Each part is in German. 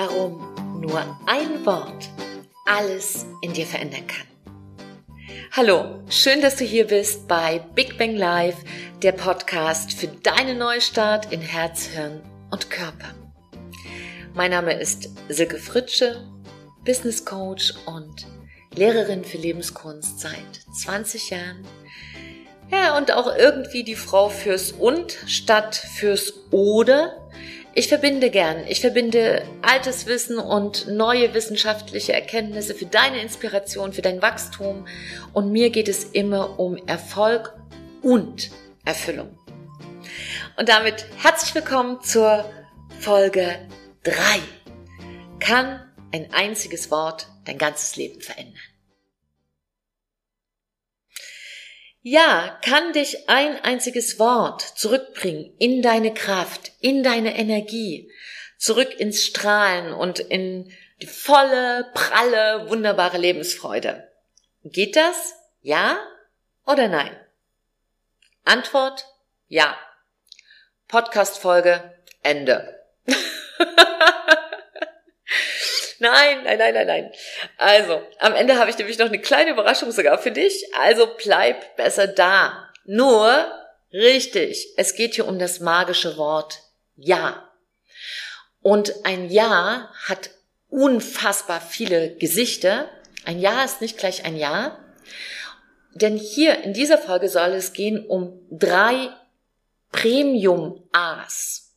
warum nur ein Wort alles in dir verändern kann. Hallo, schön, dass du hier bist bei Big Bang Live, der Podcast für deinen Neustart in Herz, Hirn und Körper. Mein Name ist Silke Fritsche, Business Coach und Lehrerin für Lebenskunst seit 20 Jahren. Ja, und auch irgendwie die Frau fürs Und statt fürs Oder ich verbinde gern. Ich verbinde altes Wissen und neue wissenschaftliche Erkenntnisse für deine Inspiration, für dein Wachstum. Und mir geht es immer um Erfolg und Erfüllung. Und damit herzlich willkommen zur Folge 3. Kann ein einziges Wort dein ganzes Leben verändern? Ja, kann dich ein einziges Wort zurückbringen in deine Kraft, in deine Energie, zurück ins Strahlen und in die volle, pralle, wunderbare Lebensfreude. Geht das? Ja oder nein? Antwort? Ja. Podcast-Folge Ende. Nein, nein, nein, nein, nein. Also, am Ende habe ich nämlich noch eine kleine Überraschung sogar für dich. Also bleib besser da. Nur, richtig, es geht hier um das magische Wort Ja. Und ein Ja hat unfassbar viele Gesichter. Ein Ja ist nicht gleich ein Ja. Denn hier in dieser Folge soll es gehen um drei Premium-A's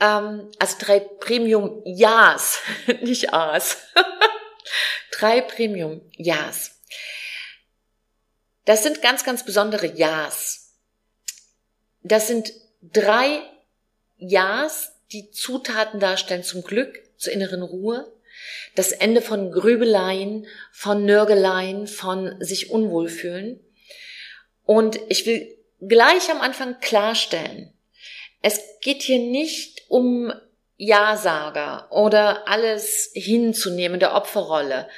ähm, also drei Premium Ja's, nicht A's. drei Premium Ja's. Das sind ganz, ganz besondere Ja's. Das sind drei Ja's, die Zutaten darstellen zum Glück, zur inneren Ruhe, das Ende von Grübeleien, von Nörgeleien, von sich unwohl fühlen. Und ich will gleich am Anfang klarstellen, es geht hier nicht um Ja-Sager oder alles hinzunehmen, der Opferrolle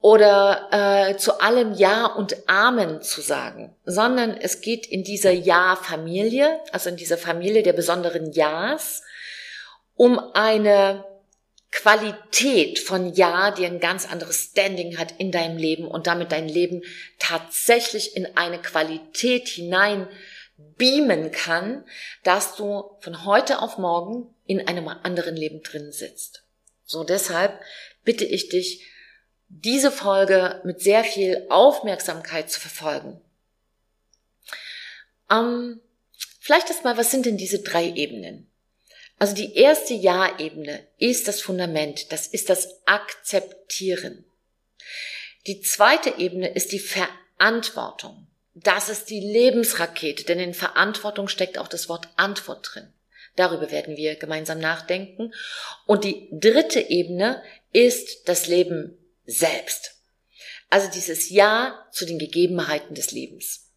oder äh, zu allem Ja und Amen zu sagen, sondern es geht in dieser Ja-Familie, also in dieser Familie der besonderen Ja's, um eine Qualität von Ja, die ein ganz anderes Standing hat in deinem Leben und damit dein Leben tatsächlich in eine Qualität hinein beamen kann, dass du von heute auf morgen in einem anderen Leben drin sitzt. So deshalb bitte ich dich, diese Folge mit sehr viel Aufmerksamkeit zu verfolgen. Ähm, vielleicht erstmal, was sind denn diese drei Ebenen? Also die erste Ja-Ebene ist das Fundament, das ist das Akzeptieren. Die zweite Ebene ist die Verantwortung. Das ist die Lebensrakete, denn in Verantwortung steckt auch das Wort Antwort drin. Darüber werden wir gemeinsam nachdenken. Und die dritte Ebene ist das Leben selbst. Also dieses Ja zu den Gegebenheiten des Lebens.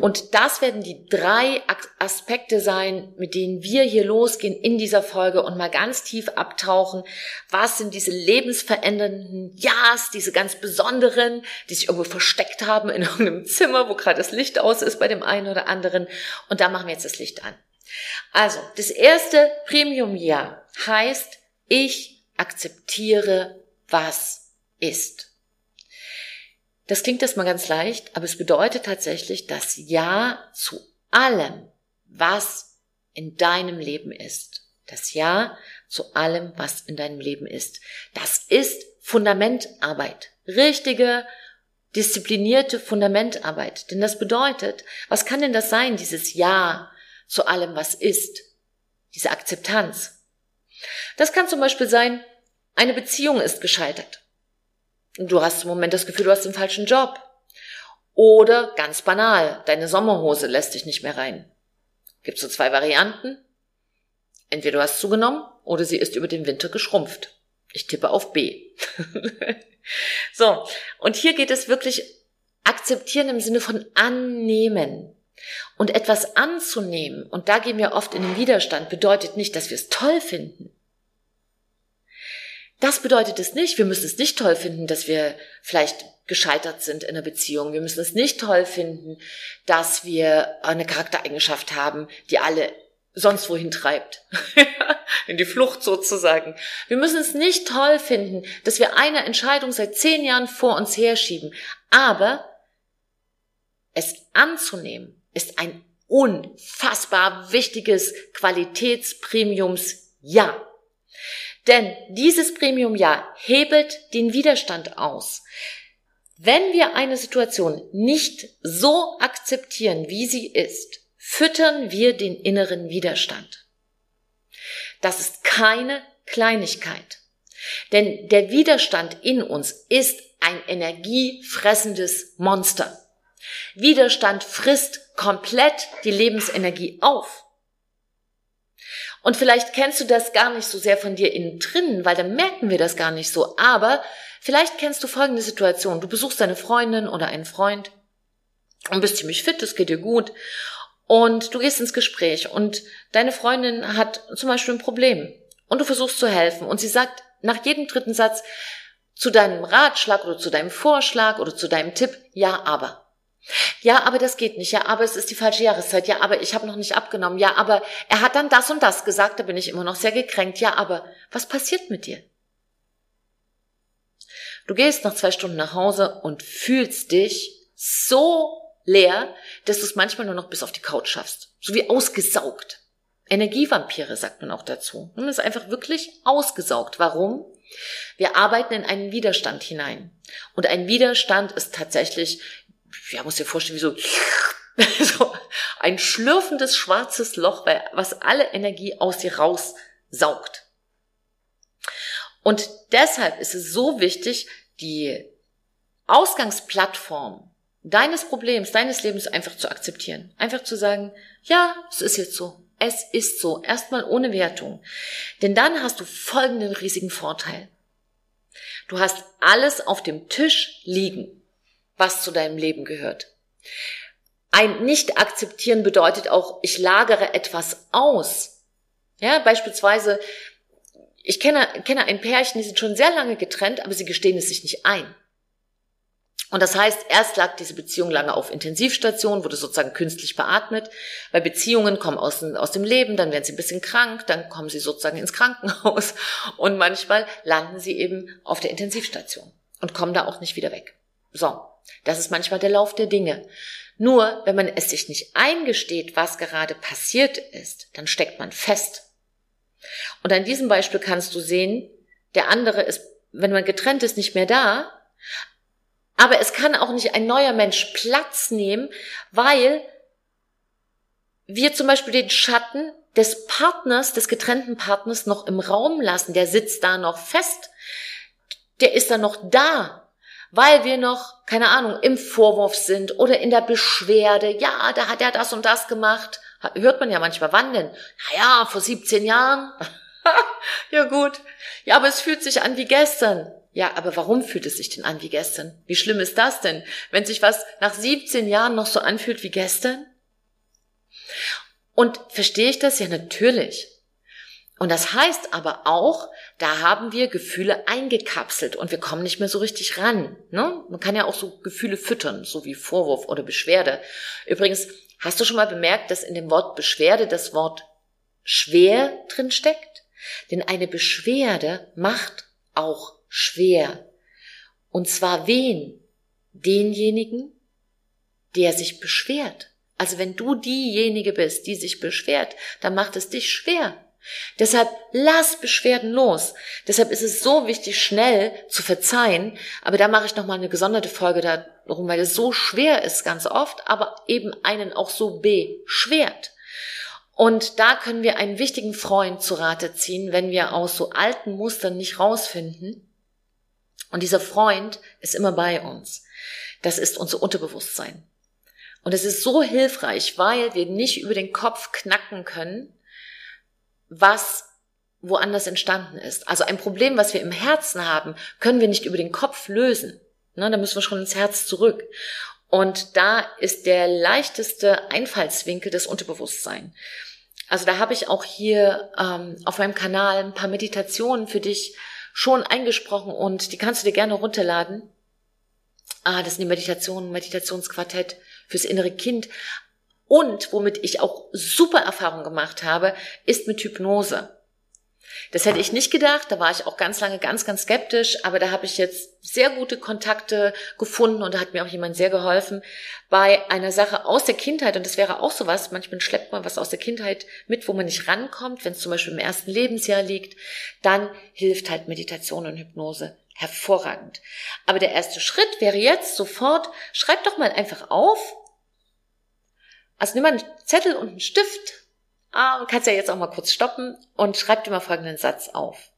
Und das werden die drei Aspekte sein, mit denen wir hier losgehen in dieser Folge und mal ganz tief abtauchen. Was sind diese lebensverändernden Ja's, diese ganz besonderen, die sich irgendwo versteckt haben in irgendeinem Zimmer, wo gerade das Licht aus ist bei dem einen oder anderen. Und da machen wir jetzt das Licht an. Also, das erste Premium-Ja heißt, ich akzeptiere, was ist. Das klingt erstmal ganz leicht, aber es bedeutet tatsächlich das Ja zu allem, was in deinem Leben ist. Das Ja zu allem, was in deinem Leben ist. Das ist Fundamentarbeit. Richtige, disziplinierte Fundamentarbeit. Denn das bedeutet, was kann denn das sein, dieses Ja zu allem, was ist? Diese Akzeptanz. Das kann zum Beispiel sein, eine Beziehung ist gescheitert. Du hast im Moment das Gefühl, du hast den falschen Job. Oder ganz banal, deine Sommerhose lässt dich nicht mehr rein. Gibt so zwei Varianten. Entweder du hast zugenommen oder sie ist über den Winter geschrumpft. Ich tippe auf B. so, und hier geht es wirklich akzeptieren im Sinne von annehmen. Und etwas anzunehmen, und da gehen wir oft in den Widerstand, bedeutet nicht, dass wir es toll finden. Das bedeutet es nicht. Wir müssen es nicht toll finden, dass wir vielleicht gescheitert sind in einer Beziehung. Wir müssen es nicht toll finden, dass wir eine Charaktereigenschaft haben, die alle sonst wohin treibt. In die Flucht sozusagen. Wir müssen es nicht toll finden, dass wir eine Entscheidung seit zehn Jahren vor uns herschieben. Aber es anzunehmen ist ein unfassbar wichtiges Qualitätspremiums Ja. Denn dieses Premium Ja hebelt den Widerstand aus. Wenn wir eine Situation nicht so akzeptieren, wie sie ist, füttern wir den inneren Widerstand. Das ist keine Kleinigkeit. Denn der Widerstand in uns ist ein energiefressendes Monster. Widerstand frisst komplett die Lebensenergie auf. Und vielleicht kennst du das gar nicht so sehr von dir innen drinnen, weil dann merken wir das gar nicht so. Aber vielleicht kennst du folgende Situation. Du besuchst deine Freundin oder einen Freund und bist ziemlich fit, es geht dir gut. Und du gehst ins Gespräch und deine Freundin hat zum Beispiel ein Problem und du versuchst zu helfen und sie sagt nach jedem dritten Satz zu deinem Ratschlag oder zu deinem Vorschlag oder zu deinem Tipp, ja, aber. Ja, aber das geht nicht. Ja, aber es ist die falsche Jahreszeit. Ja, aber ich habe noch nicht abgenommen. Ja, aber er hat dann das und das gesagt. Da bin ich immer noch sehr gekränkt. Ja, aber was passiert mit dir? Du gehst nach zwei Stunden nach Hause und fühlst dich so leer, dass du es manchmal nur noch bis auf die Couch schaffst. So wie ausgesaugt. Energievampire sagt man auch dazu. Man ist einfach wirklich ausgesaugt. Warum? Wir arbeiten in einen Widerstand hinein. Und ein Widerstand ist tatsächlich ja, muss dir vorstellen, wie so, so ein schlürfendes schwarzes Loch, was alle Energie aus dir raussaugt. Und deshalb ist es so wichtig, die Ausgangsplattform deines Problems, deines Lebens einfach zu akzeptieren. Einfach zu sagen, ja, es ist jetzt so. Es ist so. Erstmal ohne Wertung. Denn dann hast du folgenden riesigen Vorteil. Du hast alles auf dem Tisch liegen was zu deinem Leben gehört. Ein Nicht-Akzeptieren bedeutet auch, ich lagere etwas aus. Ja, beispielsweise, ich kenne, kenne ein Pärchen, die sind schon sehr lange getrennt, aber sie gestehen es sich nicht ein. Und das heißt, erst lag diese Beziehung lange auf Intensivstation, wurde sozusagen künstlich beatmet, weil Beziehungen kommen aus, aus dem Leben, dann werden sie ein bisschen krank, dann kommen sie sozusagen ins Krankenhaus und manchmal landen sie eben auf der Intensivstation und kommen da auch nicht wieder weg. So, das ist manchmal der Lauf der Dinge. Nur, wenn man es sich nicht eingesteht, was gerade passiert ist, dann steckt man fest. Und an diesem Beispiel kannst du sehen, der andere ist, wenn man getrennt ist, nicht mehr da, aber es kann auch nicht ein neuer Mensch Platz nehmen, weil wir zum Beispiel den Schatten des Partners, des getrennten Partners noch im Raum lassen. Der sitzt da noch fest. Der ist da noch da weil wir noch, keine Ahnung, im Vorwurf sind oder in der Beschwerde, ja, da hat er das und das gemacht. Hört man ja manchmal, wann denn? Naja, vor 17 Jahren. ja gut. Ja, aber es fühlt sich an wie gestern. Ja, aber warum fühlt es sich denn an wie gestern? Wie schlimm ist das denn, wenn sich was nach 17 Jahren noch so anfühlt wie gestern? Und verstehe ich das? Ja, natürlich. Und das heißt aber auch, da haben wir Gefühle eingekapselt und wir kommen nicht mehr so richtig ran. Ne? Man kann ja auch so Gefühle füttern, so wie Vorwurf oder Beschwerde. Übrigens, hast du schon mal bemerkt, dass in dem Wort Beschwerde das Wort schwer drin steckt? Denn eine Beschwerde macht auch schwer. Und zwar wen? Denjenigen, der sich beschwert. Also wenn du diejenige bist, die sich beschwert, dann macht es dich schwer. Deshalb lass Beschwerden los. Deshalb ist es so wichtig, schnell zu verzeihen. Aber da mache ich nochmal eine gesonderte Folge darum, weil es so schwer ist ganz oft, aber eben einen auch so beschwert. Und da können wir einen wichtigen Freund zu Rate ziehen, wenn wir aus so alten Mustern nicht rausfinden. Und dieser Freund ist immer bei uns. Das ist unser Unterbewusstsein. Und es ist so hilfreich, weil wir nicht über den Kopf knacken können, was woanders entstanden ist. Also ein Problem, was wir im Herzen haben, können wir nicht über den Kopf lösen. Ne, da müssen wir schon ins Herz zurück. Und da ist der leichteste Einfallswinkel das Unterbewusstsein. Also da habe ich auch hier ähm, auf meinem Kanal ein paar Meditationen für dich schon eingesprochen und die kannst du dir gerne runterladen. Ah, das sind die Meditationen, Meditationsquartett fürs innere Kind Und womit ich auch super Erfahrung gemacht habe, ist mit Hypnose. Das hätte ich nicht gedacht, da war ich auch ganz lange ganz, ganz skeptisch, aber da habe ich jetzt sehr gute Kontakte gefunden und da hat mir auch jemand sehr geholfen bei einer Sache aus der Kindheit und das wäre auch sowas, manchmal schleppt man was aus der Kindheit mit, wo man nicht rankommt, wenn es zum Beispiel im ersten Lebensjahr liegt, dann hilft halt Meditation und Hypnose hervorragend. Aber der erste Schritt wäre jetzt sofort, schreib doch mal einfach auf, also nimm mal einen Zettel und einen Stift Ah, kannst ja jetzt auch mal kurz stoppen und schreib dir mal folgenden Satz auf.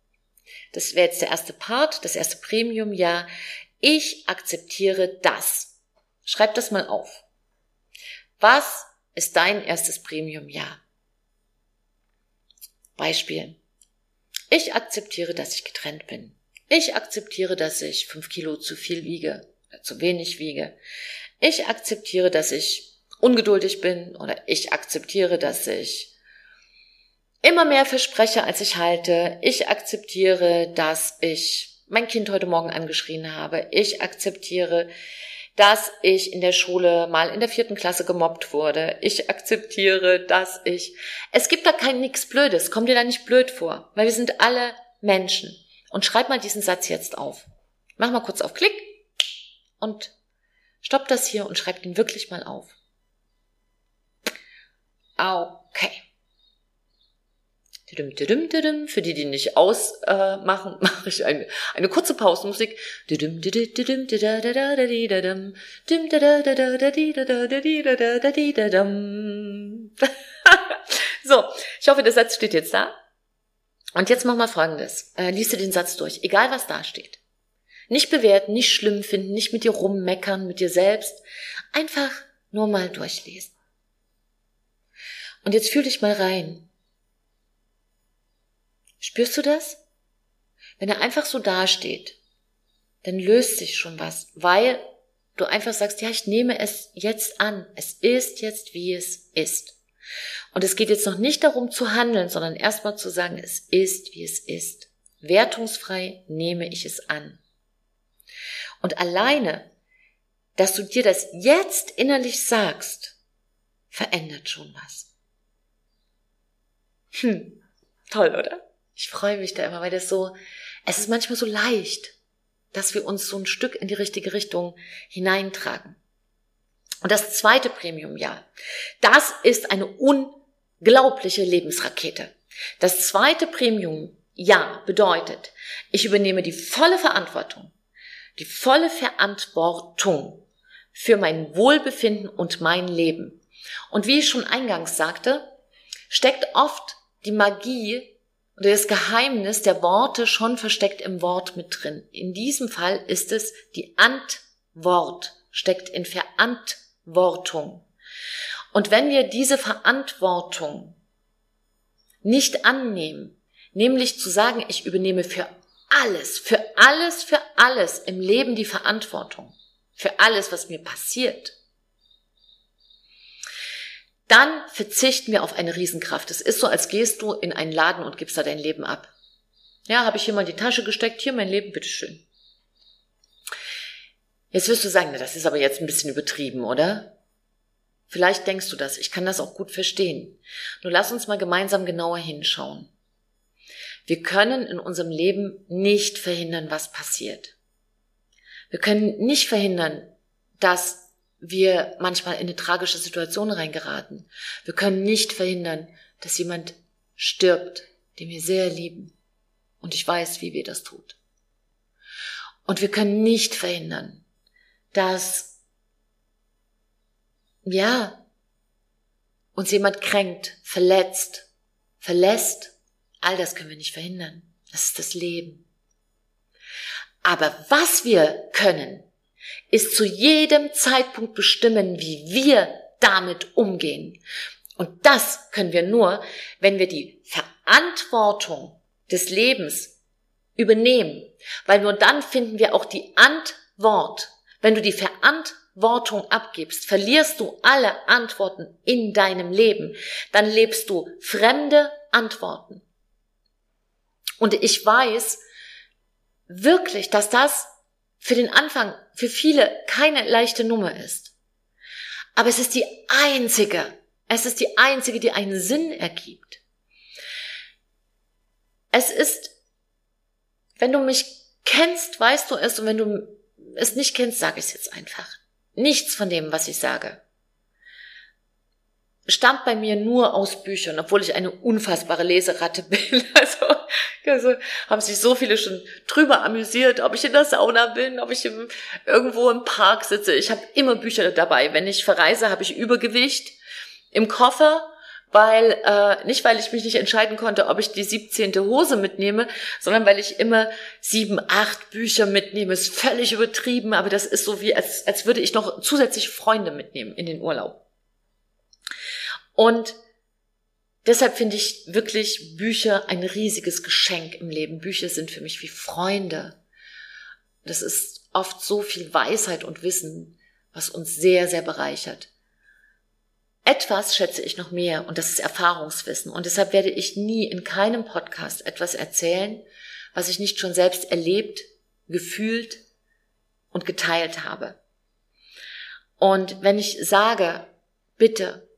Das wäre jetzt der erste Part, das erste Premium, ja. Ich akzeptiere das. Schreib das mal auf. Was ist dein erstes Premium, ja? Beispiel. Ich akzeptiere, dass ich getrennt bin. Ich akzeptiere, dass ich fünf Kilo zu viel wiege, zu wenig wiege. Ich akzeptiere, dass ich ungeduldig bin oder ich akzeptiere, dass ich immer mehr verspreche, als ich halte. Ich akzeptiere, dass ich mein Kind heute Morgen angeschrien habe. Ich akzeptiere, dass ich in der Schule mal in der vierten Klasse gemobbt wurde. Ich akzeptiere, dass ich. Es gibt da kein nix Blödes. Komm dir da nicht blöd vor, weil wir sind alle Menschen. Und schreib mal diesen Satz jetzt auf. Mach mal kurz auf Klick und stopp das hier und schreib den wirklich mal auf. Okay. Für die, die nicht ausmachen, äh, mache ich eine, eine kurze Pausenmusik. so, ich hoffe, der Satz steht jetzt da. Und jetzt mach mal Folgendes. Äh, liest du den Satz durch, egal was da steht. Nicht bewerten, nicht schlimm finden, nicht mit dir rummeckern, mit dir selbst. Einfach nur mal durchlesen. Und jetzt fühl dich mal rein. Spürst du das? Wenn er einfach so dasteht, dann löst sich schon was, weil du einfach sagst, ja, ich nehme es jetzt an. Es ist jetzt, wie es ist. Und es geht jetzt noch nicht darum zu handeln, sondern erstmal zu sagen, es ist, wie es ist. Wertungsfrei nehme ich es an. Und alleine, dass du dir das jetzt innerlich sagst, verändert schon was. Hm, toll, oder? Ich freue mich da immer, weil das so, es ist manchmal so leicht, dass wir uns so ein Stück in die richtige Richtung hineintragen. Und das zweite Premium-Jahr, das ist eine unglaubliche Lebensrakete. Das zweite Premium-Jahr bedeutet, ich übernehme die volle Verantwortung, die volle Verantwortung für mein Wohlbefinden und mein Leben. Und wie ich schon eingangs sagte, steckt oft die Magie oder das Geheimnis der Worte schon versteckt im Wort mit drin. In diesem Fall ist es die Antwort steckt in Verantwortung. Und wenn wir diese Verantwortung nicht annehmen, nämlich zu sagen, ich übernehme für alles, für alles, für alles im Leben die Verantwortung, für alles, was mir passiert, dann verzichten wir auf eine Riesenkraft. Es ist so, als gehst du in einen Laden und gibst da dein Leben ab. Ja, habe ich hier mal in die Tasche gesteckt, hier mein Leben, bitteschön. Jetzt wirst du sagen, na, das ist aber jetzt ein bisschen übertrieben, oder? Vielleicht denkst du das, ich kann das auch gut verstehen. Nur lass uns mal gemeinsam genauer hinschauen. Wir können in unserem Leben nicht verhindern, was passiert. Wir können nicht verhindern, dass wir manchmal in eine tragische Situation reingeraten. Wir können nicht verhindern, dass jemand stirbt, den wir sehr lieben. Und ich weiß, wie wir das tut. Und wir können nicht verhindern, dass, ja, uns jemand kränkt, verletzt, verlässt. All das können wir nicht verhindern. Das ist das Leben. Aber was wir können, ist zu jedem Zeitpunkt bestimmen, wie wir damit umgehen. Und das können wir nur, wenn wir die Verantwortung des Lebens übernehmen, weil nur dann finden wir auch die Antwort. Wenn du die Verantwortung abgibst, verlierst du alle Antworten in deinem Leben. Dann lebst du fremde Antworten. Und ich weiß wirklich, dass das für den Anfang für viele keine leichte Nummer ist. Aber es ist die einzige Es ist die einzige, die einen Sinn ergibt. Es ist, wenn du mich kennst, weißt du es und wenn du es nicht kennst, sage ich es jetzt einfach. Nichts von dem, was ich sage, stammt bei mir nur aus Büchern, obwohl ich eine unfassbare Leseratte bin. Also, also haben sich so viele schon drüber amüsiert, ob ich in der Sauna bin, ob ich im, irgendwo im Park sitze. Ich habe immer Bücher dabei. Wenn ich verreise, habe ich Übergewicht im Koffer weil äh, nicht weil ich mich nicht entscheiden konnte, ob ich die 17. Hose mitnehme, sondern weil ich immer sieben, acht Bücher mitnehme. Ist völlig übertrieben, aber das ist so wie als als würde ich noch zusätzlich Freunde mitnehmen in den Urlaub. Und deshalb finde ich wirklich Bücher ein riesiges Geschenk im Leben. Bücher sind für mich wie Freunde. Das ist oft so viel Weisheit und Wissen, was uns sehr, sehr bereichert. Etwas schätze ich noch mehr und das ist Erfahrungswissen. Und deshalb werde ich nie in keinem Podcast etwas erzählen, was ich nicht schon selbst erlebt, gefühlt und geteilt habe. Und wenn ich sage, bitte,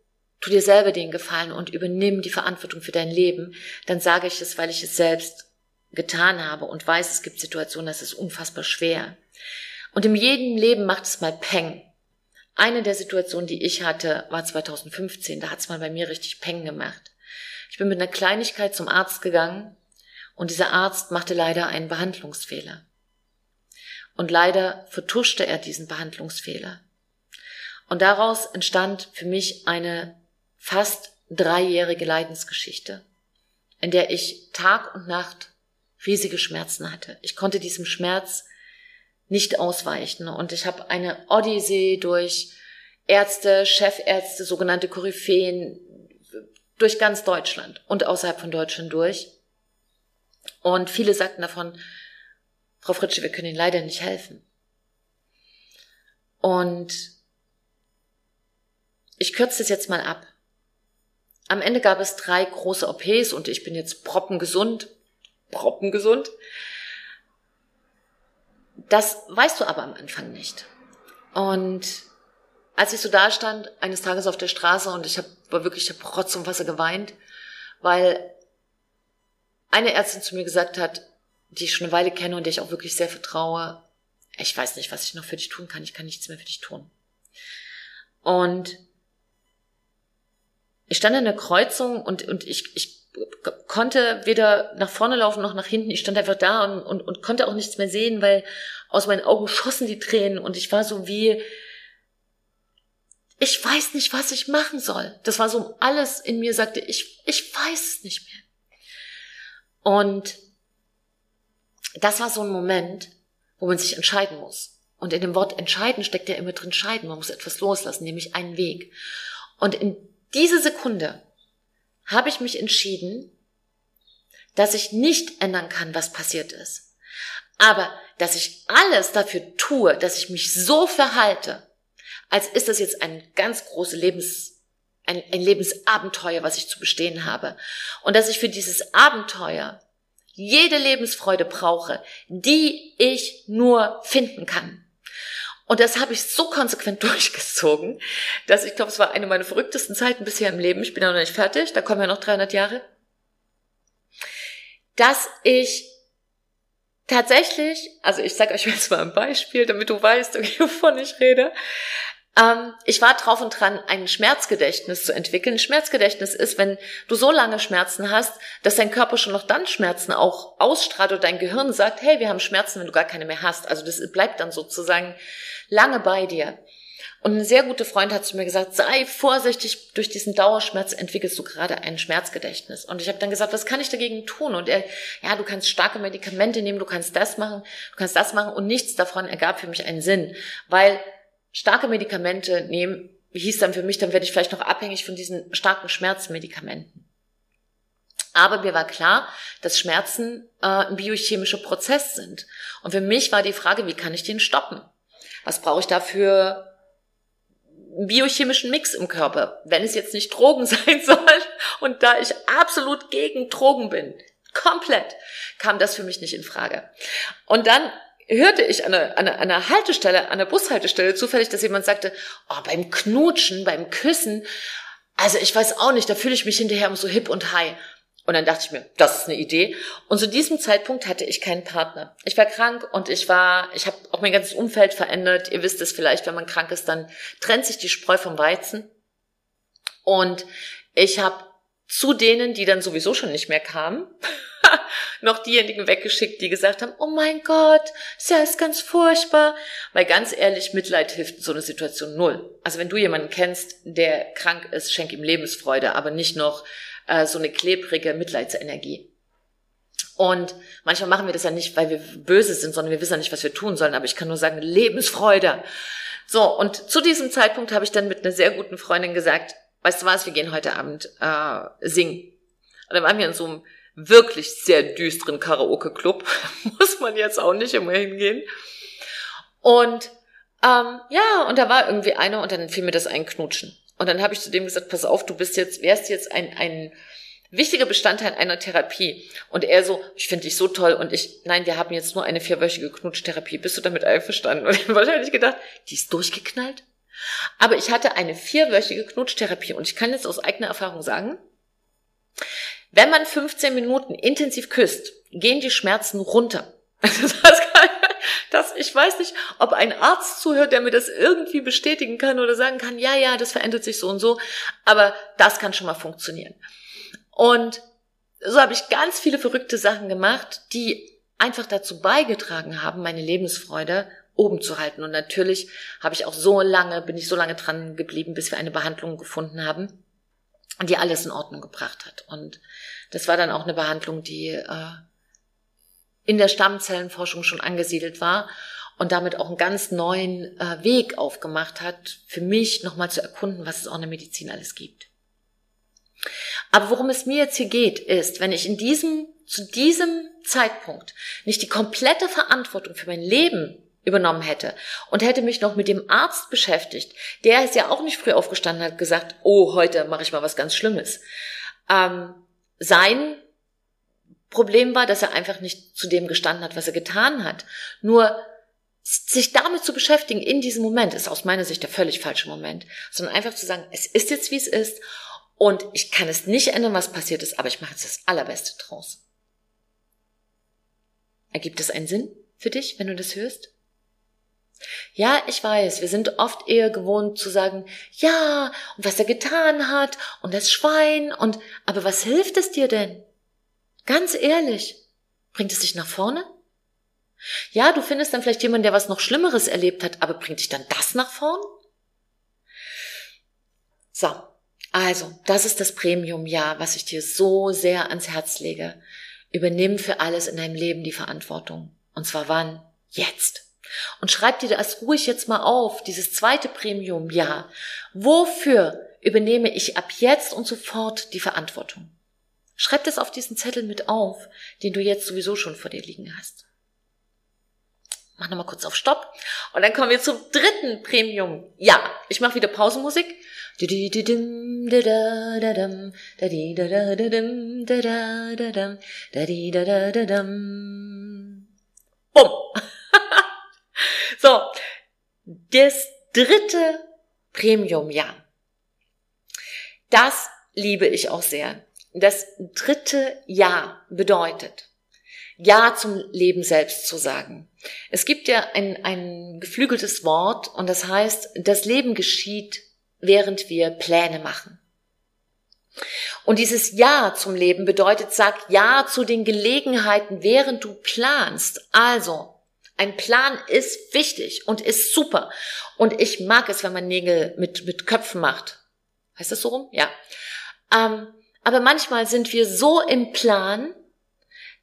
tu dir selber den Gefallen und übernimm die Verantwortung für dein Leben, dann sage ich es, weil ich es selbst getan habe und weiß, es gibt Situationen, das ist unfassbar schwer. Und in jedem Leben macht es mal Peng. Eine der Situationen, die ich hatte, war 2015. Da hat es mal bei mir richtig Peng gemacht. Ich bin mit einer Kleinigkeit zum Arzt gegangen und dieser Arzt machte leider einen Behandlungsfehler. Und leider vertuschte er diesen Behandlungsfehler. Und daraus entstand für mich eine fast dreijährige Leidensgeschichte, in der ich Tag und Nacht riesige Schmerzen hatte. Ich konnte diesem Schmerz nicht ausweichen. Und ich habe eine Odyssee durch Ärzte, Chefärzte, sogenannte Koryphäen durch ganz Deutschland und außerhalb von Deutschland durch. Und viele sagten davon, Frau Fritsche, wir können Ihnen leider nicht helfen. Und ich kürze das jetzt mal ab. Am Ende gab es drei große OPs und ich bin jetzt proppengesund. Proppengesund. Das weißt du aber am Anfang nicht. Und als ich so da stand, eines Tages auf der Straße und ich hab, war wirklich, ich hab Rotz und Wasser geweint, weil eine Ärztin zu mir gesagt hat, die ich schon eine Weile kenne und der ich auch wirklich sehr vertraue, ich weiß nicht, was ich noch für dich tun kann, ich kann nichts mehr für dich tun. Und ich stand an der Kreuzung und, und ich, ich konnte weder nach vorne laufen noch nach hinten. Ich stand einfach da und, und, und konnte auch nichts mehr sehen, weil aus meinen Augen schossen die Tränen und ich war so wie, ich weiß nicht, was ich machen soll. Das war so alles in mir sagte, ich, ich weiß es nicht mehr. Und das war so ein Moment, wo man sich entscheiden muss. Und in dem Wort entscheiden steckt ja immer drin scheiden. Man muss etwas loslassen, nämlich einen Weg. Und in diese Sekunde habe ich mich entschieden, dass ich nicht ändern kann, was passiert ist. Aber dass ich alles dafür tue, dass ich mich so verhalte, als ist das jetzt ein ganz großes Lebens, ein, ein Lebensabenteuer, was ich zu bestehen habe. Und dass ich für dieses Abenteuer jede Lebensfreude brauche, die ich nur finden kann. Und das habe ich so konsequent durchgezogen, dass ich glaube, es war eine meiner verrücktesten Zeiten bisher im Leben. Ich bin ja noch nicht fertig, da kommen ja noch 300 Jahre. Dass ich tatsächlich, also ich sage euch jetzt mal ein Beispiel, damit du weißt, wovon ich rede. Ähm, ich war drauf und dran, ein Schmerzgedächtnis zu entwickeln. Schmerzgedächtnis ist, wenn du so lange Schmerzen hast, dass dein Körper schon noch dann Schmerzen auch ausstrahlt und dein Gehirn sagt, hey, wir haben Schmerzen, wenn du gar keine mehr hast. Also das bleibt dann sozusagen lange bei dir. Und ein sehr guter Freund hat zu mir gesagt, sei vorsichtig, durch diesen Dauerschmerz entwickelst du gerade ein Schmerzgedächtnis. Und ich habe dann gesagt, was kann ich dagegen tun? Und er, ja, du kannst starke Medikamente nehmen, du kannst das machen, du kannst das machen. Und nichts davon ergab für mich einen Sinn, weil starke Medikamente nehmen hieß dann für mich, dann werde ich vielleicht noch abhängig von diesen starken Schmerzmedikamenten. Aber mir war klar, dass Schmerzen äh, ein biochemischer Prozess sind. Und für mich war die Frage, wie kann ich den stoppen? Was brauche ich dafür? biochemischen Mix im Körper, wenn es jetzt nicht Drogen sein soll. Und da ich absolut gegen Drogen bin, komplett, kam das für mich nicht in Frage. Und dann hörte ich an einer, an einer Haltestelle, an einer Bushaltestelle zufällig, dass jemand sagte, oh, beim Knutschen, beim Küssen, Also ich weiß auch nicht, da fühle ich mich hinterher so hip und high. Und dann dachte ich mir, das ist eine Idee. Und zu diesem Zeitpunkt hatte ich keinen Partner. Ich war krank und ich war, ich habe auch mein ganzes Umfeld verändert. Ihr wisst es vielleicht, wenn man krank ist, dann trennt sich die Spreu vom Weizen. Und ich habe zu denen, die dann sowieso schon nicht mehr kamen, noch diejenigen weggeschickt, die gesagt haben, oh mein Gott, ist ist ganz furchtbar. Weil ganz ehrlich, Mitleid hilft in so einer Situation null. Also wenn du jemanden kennst, der krank ist, schenk ihm Lebensfreude, aber nicht noch äh, so eine klebrige Mitleidsenergie. Und manchmal machen wir das ja nicht, weil wir böse sind, sondern wir wissen ja nicht, was wir tun sollen. Aber ich kann nur sagen, Lebensfreude. So, und zu diesem Zeitpunkt habe ich dann mit einer sehr guten Freundin gesagt, weißt du was, wir gehen heute Abend äh, singen. Und dann waren wir in so einem wirklich sehr düsteren Karaoke-Club. Muss man jetzt auch nicht immer hingehen. Und ähm, ja, und da war irgendwie einer und dann fiel mir das ein Knutschen. Und dann habe ich zu dem gesagt, pass auf, du bist jetzt, wärst jetzt ein, ein wichtiger Bestandteil einer Therapie. Und er so, ich finde dich so toll. Und ich, nein, wir haben jetzt nur eine vierwöchige Knutschtherapie. Bist du damit einverstanden? Und ich habe wahrscheinlich gedacht, die ist durchgeknallt. Aber ich hatte eine vierwöchige Knutschtherapie. Und ich kann jetzt aus eigener Erfahrung sagen, wenn man 15 Minuten intensiv küsst, gehen die Schmerzen runter. Das das, ich weiß nicht, ob ein Arzt zuhört, der mir das irgendwie bestätigen kann oder sagen kann, ja, ja, das verändert sich so und so, aber das kann schon mal funktionieren. Und so habe ich ganz viele verrückte Sachen gemacht, die einfach dazu beigetragen haben, meine Lebensfreude oben zu halten. Und natürlich habe ich auch so lange, bin ich so lange dran geblieben, bis wir eine Behandlung gefunden haben, die alles in Ordnung gebracht hat. Und das war dann auch eine Behandlung, die äh, in der Stammzellenforschung schon angesiedelt war und damit auch einen ganz neuen äh, Weg aufgemacht hat, für mich nochmal zu erkunden, was es auch in der Medizin alles gibt. Aber worum es mir jetzt hier geht, ist, wenn ich in diesem, zu diesem Zeitpunkt nicht die komplette Verantwortung für mein Leben übernommen hätte und hätte mich noch mit dem Arzt beschäftigt, der ist ja auch nicht früh aufgestanden hat gesagt, oh, heute mache ich mal was ganz Schlimmes. Ähm, sein Problem war, dass er einfach nicht zu dem gestanden hat, was er getan hat. Nur sich damit zu beschäftigen in diesem Moment ist aus meiner Sicht der völlig falsche Moment, sondern einfach zu sagen, es ist jetzt wie es ist und ich kann es nicht ändern, was passiert ist, aber ich mache jetzt das allerbeste draus. Ergibt es einen Sinn für dich, wenn du das hörst? Ja, ich weiß, wir sind oft eher gewohnt zu sagen, ja, und was er getan hat, und das Schwein, und, aber was hilft es dir denn? Ganz ehrlich, bringt es dich nach vorne? Ja, du findest dann vielleicht jemanden, der was noch Schlimmeres erlebt hat, aber bringt dich dann das nach vorn? So, also, das ist das Premium-Jahr, was ich dir so sehr ans Herz lege. Übernimm für alles in deinem Leben die Verantwortung. Und zwar wann? Jetzt. Und schreib dir das ruhig jetzt mal auf, dieses zweite Premium-Jahr. Wofür übernehme ich ab jetzt und sofort die Verantwortung? Schreib das auf diesen Zettel mit auf, den du jetzt sowieso schon vor dir liegen hast. Mach nochmal kurz auf Stopp. Und dann kommen wir zum dritten Premium. Ja, ich mache wieder Pausenmusik. Bumm. so, das dritte Premium-Jahr. Das liebe ich auch sehr. Das dritte Ja bedeutet, Ja zum Leben selbst zu sagen. Es gibt ja ein, ein geflügeltes Wort und das heißt, das Leben geschieht, während wir Pläne machen. Und dieses Ja zum Leben bedeutet, sag Ja zu den Gelegenheiten, während du planst. Also, ein Plan ist wichtig und ist super. Und ich mag es, wenn man Nägel mit, mit Köpfen macht. Heißt das so rum? Ja. Ähm, aber manchmal sind wir so im Plan,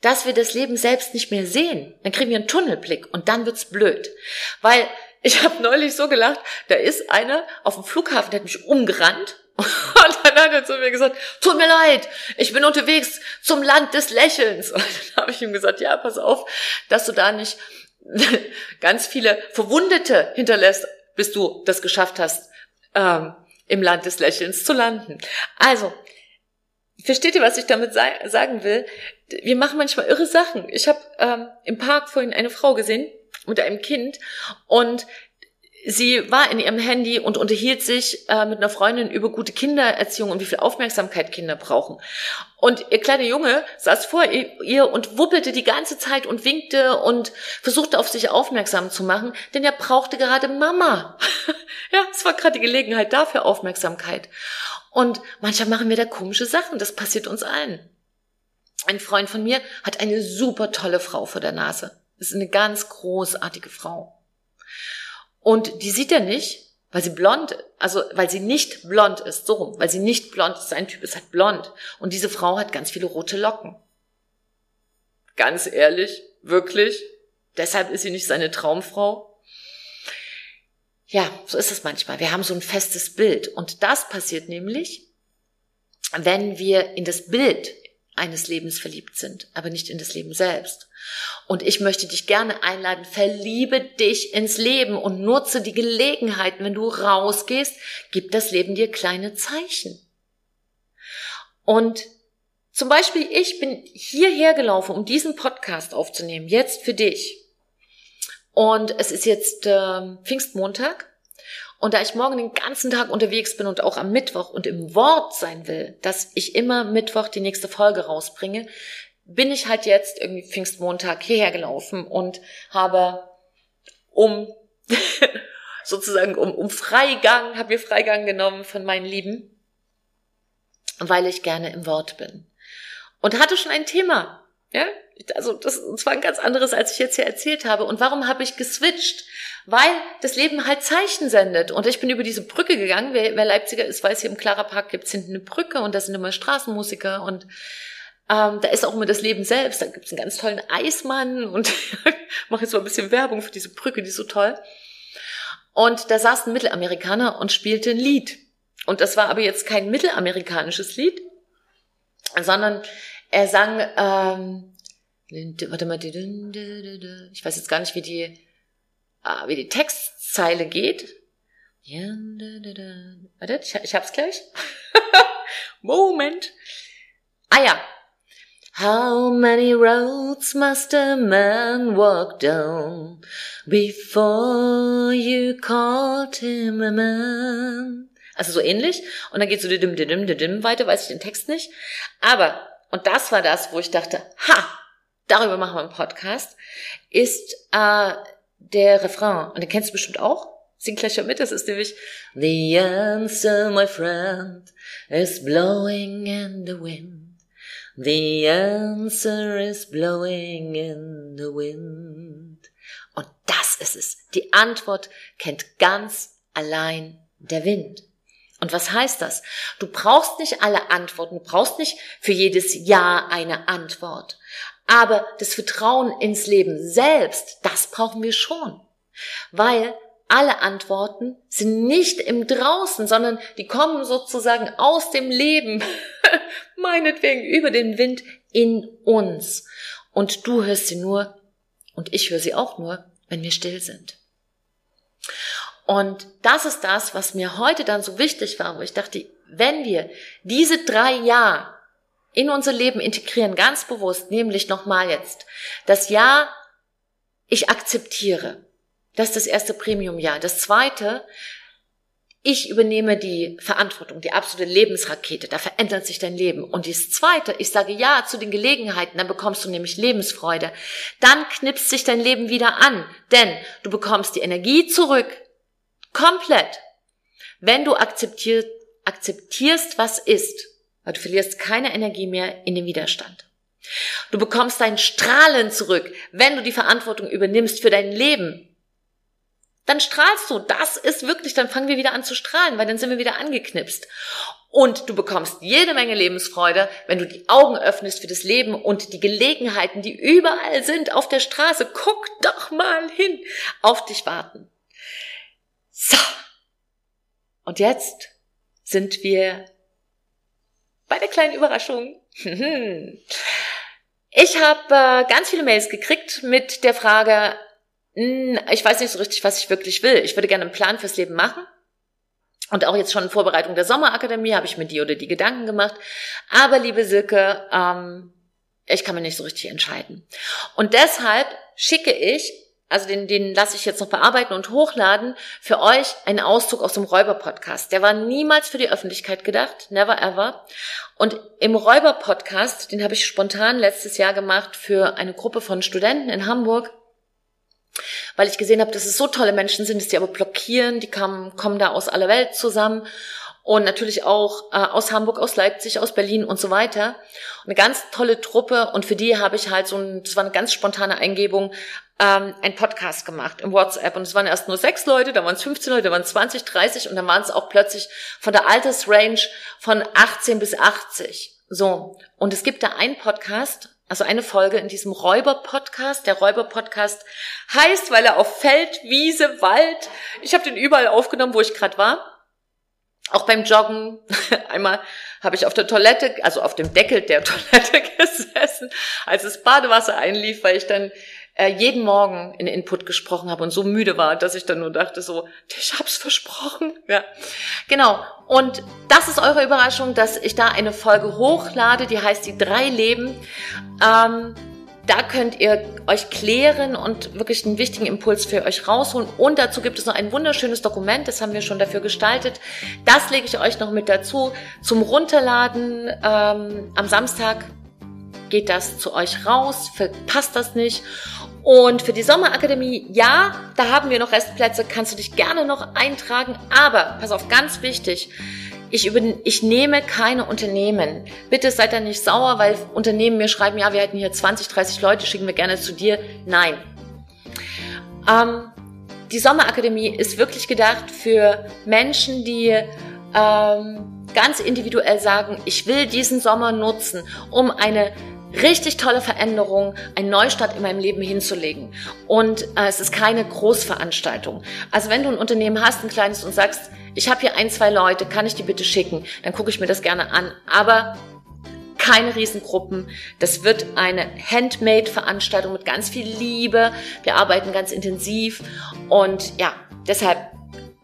dass wir das Leben selbst nicht mehr sehen. Dann kriegen wir einen Tunnelblick und dann wird's blöd. Weil ich habe neulich so gelacht, da ist einer auf dem Flughafen, der hat mich umgerannt und dann hat er zu mir gesagt, tut mir leid, ich bin unterwegs zum Land des Lächelns. Und dann habe ich ihm gesagt, ja, pass auf, dass du da nicht ganz viele Verwundete hinterlässt, bis du das geschafft hast, ähm, im Land des Lächelns zu landen. Also, Versteht ihr, was ich damit sagen will? Wir machen manchmal irre Sachen. Ich habe ähm, im Park vorhin eine Frau gesehen mit einem Kind und sie war in ihrem Handy und unterhielt sich äh, mit einer Freundin über gute Kindererziehung und wie viel Aufmerksamkeit Kinder brauchen. Und ihr kleiner Junge saß vor ihr und wuppelte die ganze Zeit und winkte und versuchte auf sich aufmerksam zu machen, denn er brauchte gerade Mama. ja, es war gerade die Gelegenheit dafür Aufmerksamkeit. Und manchmal machen wir da komische Sachen, das passiert uns allen. Ein Freund von mir hat eine super tolle Frau vor der Nase. Das ist eine ganz großartige Frau. Und die sieht er nicht, weil sie blond, also weil sie nicht blond ist, so rum, weil sie nicht blond ist, sein Typ ist halt blond. Und diese Frau hat ganz viele rote Locken. Ganz ehrlich, wirklich. Deshalb ist sie nicht seine Traumfrau. Ja, so ist es manchmal. Wir haben so ein festes Bild. Und das passiert nämlich, wenn wir in das Bild eines Lebens verliebt sind, aber nicht in das Leben selbst. Und ich möchte dich gerne einladen, verliebe dich ins Leben und nutze die Gelegenheiten, wenn du rausgehst, gib das Leben dir kleine Zeichen. Und zum Beispiel, ich bin hierher gelaufen, um diesen Podcast aufzunehmen, jetzt für dich. Und es ist jetzt äh, Pfingstmontag und da ich morgen den ganzen Tag unterwegs bin und auch am Mittwoch und im Wort sein will, dass ich immer Mittwoch die nächste Folge rausbringe, bin ich halt jetzt irgendwie Pfingstmontag hierher gelaufen und habe um sozusagen um, um Freigang, habe mir Freigang genommen von meinen Lieben, weil ich gerne im Wort bin. Und hatte schon ein Thema, ja, also das, das war ein ganz anderes, als ich jetzt hier erzählt habe. Und warum habe ich geswitcht? Weil das Leben halt Zeichen sendet. Und ich bin über diese Brücke gegangen. Wer, wer Leipziger ist, weiß, hier im Clara Park gibt's hinten eine Brücke und da sind immer Straßenmusiker und ähm, da ist auch immer das Leben selbst. Da gibt's einen ganz tollen Eismann und mache jetzt mal ein bisschen Werbung für diese Brücke, die ist so toll. Und da saß ein Mittelamerikaner und spielte ein Lied. Und das war aber jetzt kein mittelamerikanisches Lied, sondern er sang ähm, warte mal, ich weiß jetzt gar nicht, wie die, ah, wie die Textzeile geht. Warte, ich, hab's gleich. Moment. Ah ja. How many roads must a man walk down before you called him a man? Also so ähnlich. Und dann geht so weiter, weiß ich den Text nicht. Aber, und das war das, wo ich dachte, ha, darüber machen wir einen Podcast, ist äh, der Refrain. Und den kennst du bestimmt auch. Sing gleich schon mit, das ist nämlich The answer, my friend, is blowing in the wind. The answer is blowing in the wind. Und das ist es. Die Antwort kennt ganz allein der Wind. Und was heißt das? Du brauchst nicht alle Antworten, du brauchst nicht für jedes Ja eine Antwort. Aber das Vertrauen ins Leben selbst, das brauchen wir schon. Weil alle Antworten sind nicht im Draußen, sondern die kommen sozusagen aus dem Leben, meinetwegen über den Wind in uns. Und du hörst sie nur, und ich höre sie auch nur, wenn wir still sind. Und das ist das, was mir heute dann so wichtig war, wo ich dachte, wenn wir diese drei Ja in unser Leben integrieren, ganz bewusst, nämlich nochmal jetzt, das Ja, ich akzeptiere. Das ist das erste Premium-Ja. Das zweite, ich übernehme die Verantwortung, die absolute Lebensrakete, da verändert sich dein Leben. Und das zweite, ich sage Ja zu den Gelegenheiten, dann bekommst du nämlich Lebensfreude. Dann knipst sich dein Leben wieder an, denn du bekommst die Energie zurück. Komplett. Wenn du akzeptierst, akzeptierst was ist weil du verlierst keine Energie mehr in den Widerstand. Du bekommst dein Strahlen zurück, wenn du die Verantwortung übernimmst für dein Leben. Dann strahlst du. Das ist wirklich, dann fangen wir wieder an zu strahlen, weil dann sind wir wieder angeknipst. Und du bekommst jede Menge Lebensfreude, wenn du die Augen öffnest für das Leben und die Gelegenheiten, die überall sind auf der Straße. Guck doch mal hin, auf dich warten. So. Und jetzt sind wir bei der kleinen Überraschung. Ich habe äh, ganz viele Mails gekriegt mit der Frage, hm, ich weiß nicht so richtig, was ich wirklich will. Ich würde gerne einen Plan fürs Leben machen. Und auch jetzt schon in Vorbereitung der Sommerakademie habe ich mir die oder die Gedanken gemacht. Aber liebe Silke, ähm, ich kann mir nicht so richtig entscheiden. Und deshalb schicke ich also den, den lasse ich jetzt noch bearbeiten und hochladen, für euch einen Auszug aus dem Räuber-Podcast. Der war niemals für die Öffentlichkeit gedacht, never ever. Und im Räuber-Podcast, den habe ich spontan letztes Jahr gemacht für eine Gruppe von Studenten in Hamburg, weil ich gesehen habe, dass es so tolle Menschen sind, dass die aber blockieren, die kamen, kommen da aus aller Welt zusammen und natürlich auch äh, aus Hamburg, aus Leipzig, aus Berlin und so weiter. eine ganz tolle Truppe und für die habe ich halt so ein, das war eine ganz spontane Eingebung, ähm, ein Podcast gemacht im WhatsApp und es waren erst nur sechs Leute, dann waren es 15 Leute, dann waren es 20, 30 und dann waren es auch plötzlich von der Altersrange von 18 bis 80. So. Und es gibt da einen Podcast, also eine Folge in diesem Räuber-Podcast. Der Räuber-Podcast heißt, weil er auf Feld, Wiese, Wald, ich habe den überall aufgenommen, wo ich gerade war auch beim Joggen, einmal habe ich auf der Toilette, also auf dem Deckel der Toilette gesessen, als das Badewasser einlief, weil ich dann äh, jeden Morgen in Input gesprochen habe und so müde war, dass ich dann nur dachte so, ich hab's versprochen. Ja, genau. Und das ist eure Überraschung, dass ich da eine Folge hochlade, die heißt die drei Leben. Ähm, da könnt ihr euch klären und wirklich einen wichtigen Impuls für euch rausholen. Und dazu gibt es noch ein wunderschönes Dokument, das haben wir schon dafür gestaltet. Das lege ich euch noch mit dazu zum Runterladen. Ähm, am Samstag geht das zu euch raus, verpasst das nicht. Und für die Sommerakademie, ja, da haben wir noch Restplätze, kannst du dich gerne noch eintragen. Aber, pass auf, ganz wichtig, ich, über, ich nehme keine Unternehmen. Bitte seid da nicht sauer, weil Unternehmen mir schreiben, ja, wir hätten hier 20, 30 Leute, schicken wir gerne zu dir. Nein. Ähm, die Sommerakademie ist wirklich gedacht für Menschen, die ähm, ganz individuell sagen, ich will diesen Sommer nutzen, um eine richtig tolle Veränderung, ein Neustart in meinem Leben hinzulegen. Und äh, es ist keine Großveranstaltung. Also wenn du ein Unternehmen hast, ein kleines und sagst, ich habe hier ein, zwei Leute, kann ich die bitte schicken? Dann gucke ich mir das gerne an. Aber keine Riesengruppen. Das wird eine Handmade-Veranstaltung mit ganz viel Liebe. Wir arbeiten ganz intensiv. Und ja, deshalb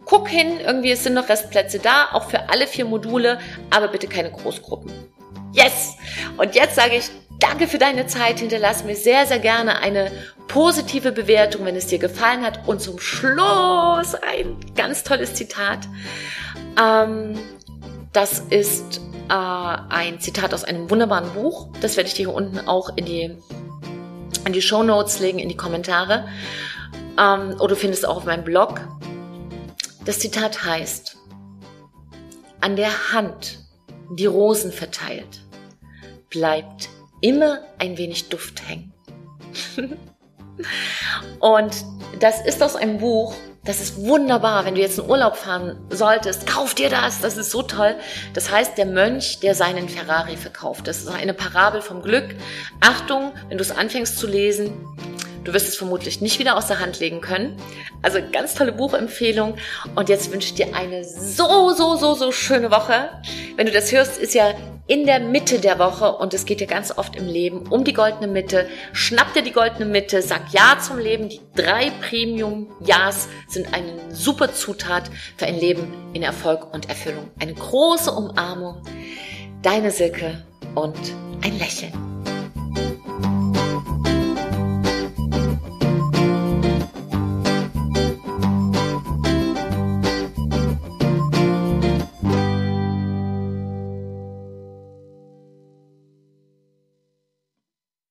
guck hin, irgendwie es sind noch Restplätze da, auch für alle vier Module, aber bitte keine Großgruppen. Yes! Und jetzt sage ich Danke für deine Zeit. Hinterlass mir sehr, sehr gerne eine positive Bewertung, wenn es dir gefallen hat. Und zum Schluss ein ganz tolles Zitat. Ähm, das ist äh, ein Zitat aus einem wunderbaren Buch. Das werde ich dir hier unten auch in die, in die Show Notes legen, in die Kommentare. Ähm, oder du findest auch auf meinem Blog. Das Zitat heißt, an der Hand, die Rosen verteilt, bleibt immer ein wenig Duft hängen. und das ist aus einem Buch, das ist wunderbar, wenn du jetzt in Urlaub fahren solltest, kauf dir das, das ist so toll. Das heißt, der Mönch, der seinen Ferrari verkauft. Das ist eine Parabel vom Glück. Achtung, wenn du es anfängst zu lesen, du wirst es vermutlich nicht wieder aus der Hand legen können. Also ganz tolle Buchempfehlung. Und jetzt wünsche ich dir eine so, so, so, so schöne Woche. Wenn du das hörst, ist ja in der Mitte der Woche und es geht ja ganz oft im Leben um die goldene Mitte. Schnapp dir die goldene Mitte, sag Ja zum Leben. Die drei Premium-Ja's sind eine super Zutat für ein Leben in Erfolg und Erfüllung. Eine große Umarmung. Deine Silke und ein Lächeln.